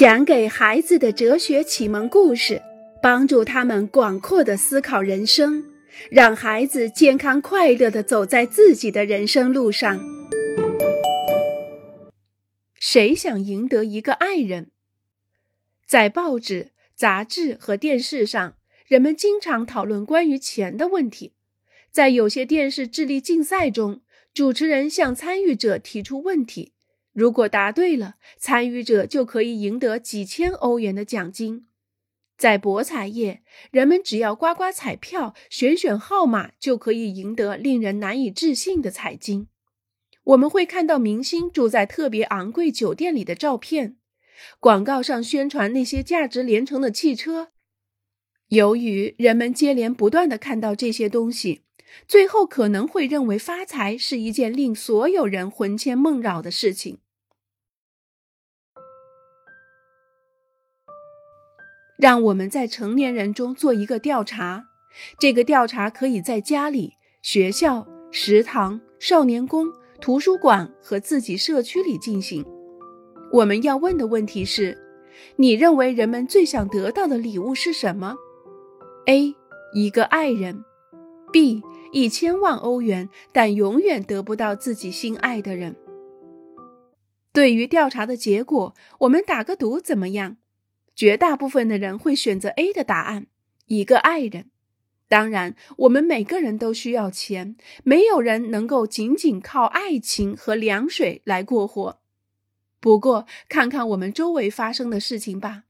讲给孩子的哲学启蒙故事，帮助他们广阔的思考人生，让孩子健康快乐的走在自己的人生路上。谁想赢得一个爱人？在报纸、杂志和电视上，人们经常讨论关于钱的问题。在有些电视智力竞赛中，主持人向参与者提出问题。如果答对了，参与者就可以赢得几千欧元的奖金。在博彩业，人们只要刮刮彩票、选选号码，就可以赢得令人难以置信的彩金。我们会看到明星住在特别昂贵酒店里的照片，广告上宣传那些价值连城的汽车。由于人们接连不断的看到这些东西。最后可能会认为发财是一件令所有人魂牵梦绕的事情。让我们在成年人中做一个调查，这个调查可以在家里、学校、食堂、少年宫、图书馆和自己社区里进行。我们要问的问题是：你认为人们最想得到的礼物是什么？A. 一个爱人。B. 一千万欧元，但永远得不到自己心爱的人。对于调查的结果，我们打个赌怎么样？绝大部分的人会选择 A 的答案，一个爱人。当然，我们每个人都需要钱，没有人能够仅仅靠爱情和凉水来过活。不过，看看我们周围发生的事情吧。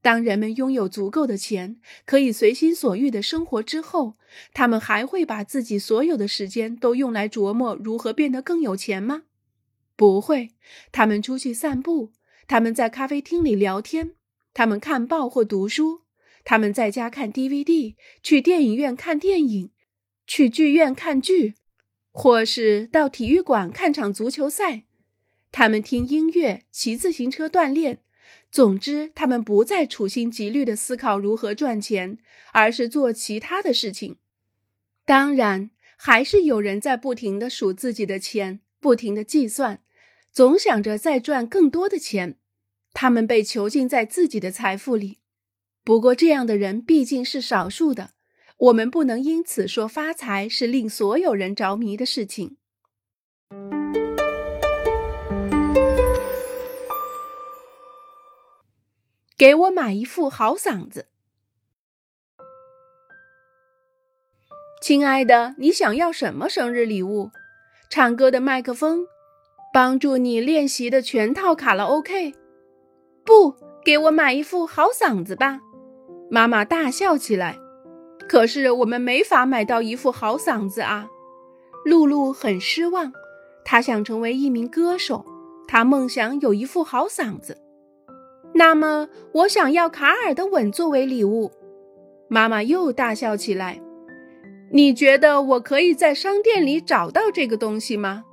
当人们拥有足够的钱，可以随心所欲的生活之后，他们还会把自己所有的时间都用来琢磨如何变得更有钱吗？不会。他们出去散步，他们在咖啡厅里聊天，他们看报或读书，他们在家看 DVD，去电影院看电影，去剧院看剧，或是到体育馆看场足球赛。他们听音乐，骑自行车锻炼。总之，他们不再处心积虑地思考如何赚钱，而是做其他的事情。当然，还是有人在不停地数自己的钱，不停地计算，总想着再赚更多的钱。他们被囚禁在自己的财富里。不过，这样的人毕竟是少数的。我们不能因此说发财是令所有人着迷的事情。给我买一副好嗓子，亲爱的，你想要什么生日礼物？唱歌的麦克风，帮助你练习的全套卡拉 OK。不，给我买一副好嗓子吧！妈妈大笑起来。可是我们没法买到一副好嗓子啊！露露很失望，她想成为一名歌手，她梦想有一副好嗓子。那么，我想要卡尔的吻作为礼物。妈妈又大笑起来。你觉得我可以在商店里找到这个东西吗？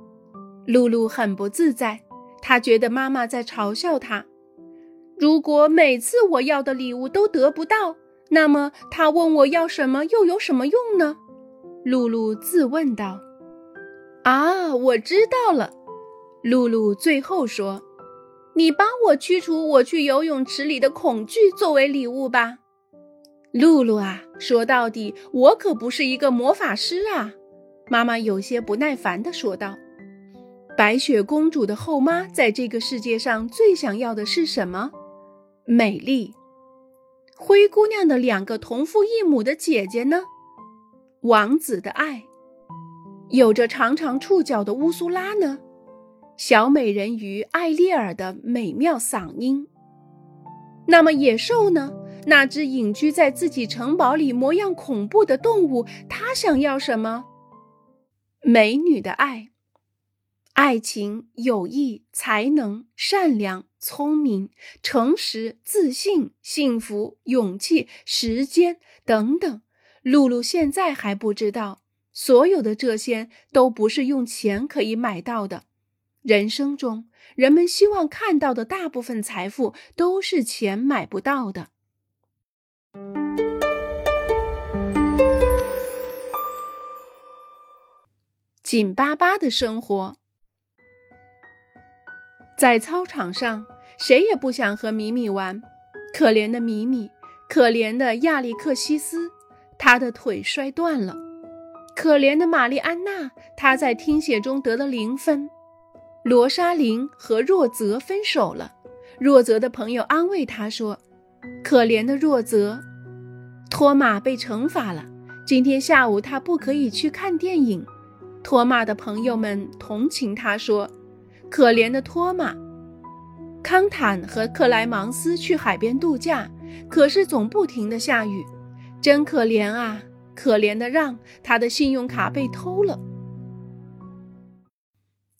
露露很不自在，她觉得妈妈在嘲笑她。如果每次我要的礼物都得不到，那么他问我要什么又有什么用呢？露露自问道。啊，我知道了，露露最后说。你帮我驱除我去游泳池里的恐惧作为礼物吧，露露啊！说到底，我可不是一个魔法师啊！妈妈有些不耐烦地说道。白雪公主的后妈在这个世界上最想要的是什么？美丽。灰姑娘的两个同父异母的姐姐呢？王子的爱。有着长长触角的乌苏拉呢？小美人鱼艾丽尔的美妙嗓音。那么野兽呢？那只隐居在自己城堡里、模样恐怖的动物，它想要什么？美女的爱、爱情、友谊、才能、善良、聪明、诚实、自信、幸福、勇气、时间等等。露露现在还不知道，所有的这些都不是用钱可以买到的。人生中，人们希望看到的大部分财富都是钱买不到的。紧巴巴的生活，在操场上，谁也不想和米米玩。可怜的米米，可怜的亚历克西斯，他的腿摔断了。可怜的玛丽安娜，她在听写中得了零分。罗莎琳和若泽分手了。若泽的朋友安慰他说：“可怜的若泽，托马被惩罚了。今天下午他不可以去看电影。”托马的朋友们同情他说：“可怜的托马。”康坦和克莱芒斯去海边度假，可是总不停的下雨，真可怜啊！可怜的让，他的信用卡被偷了。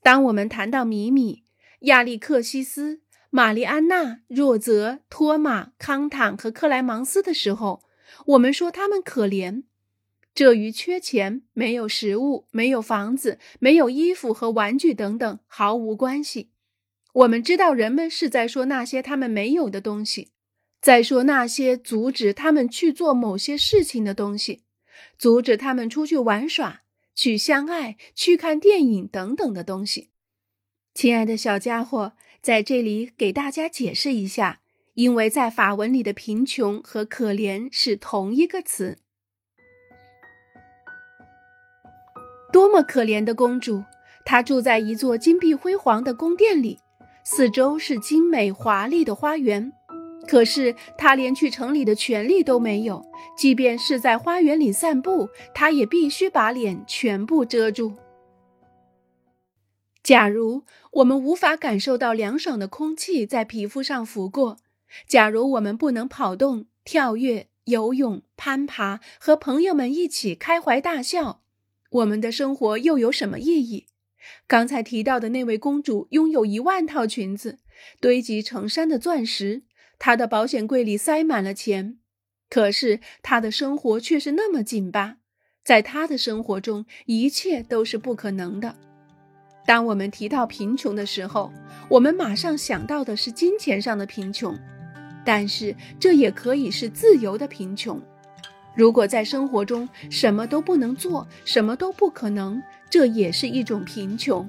当我们谈到米米、亚历克西斯、玛丽安娜、若泽、托马、康坦和克莱芒斯的时候，我们说他们可怜，这与缺钱、没有食物、没有房子、没有衣服和玩具等等毫无关系。我们知道人们是在说那些他们没有的东西，在说那些阻止他们去做某些事情的东西。阻止他们出去玩耍、去相爱、去看电影等等的东西。亲爱的小家伙，在这里给大家解释一下，因为在法文里的贫穷和可怜是同一个词。多么可怜的公主！她住在一座金碧辉煌的宫殿里，四周是精美华丽的花园。可是他连去城里的权利都没有，即便是在花园里散步，他也必须把脸全部遮住。假如我们无法感受到凉爽的空气在皮肤上拂过，假如我们不能跑动、跳跃、游泳、攀爬，和朋友们一起开怀大笑，我们的生活又有什么意义？刚才提到的那位公主拥有一万套裙子，堆积成山的钻石。他的保险柜里塞满了钱，可是他的生活却是那么紧巴。在他的生活中，一切都是不可能的。当我们提到贫穷的时候，我们马上想到的是金钱上的贫穷，但是这也可以是自由的贫穷。如果在生活中什么都不能做，什么都不可能，这也是一种贫穷。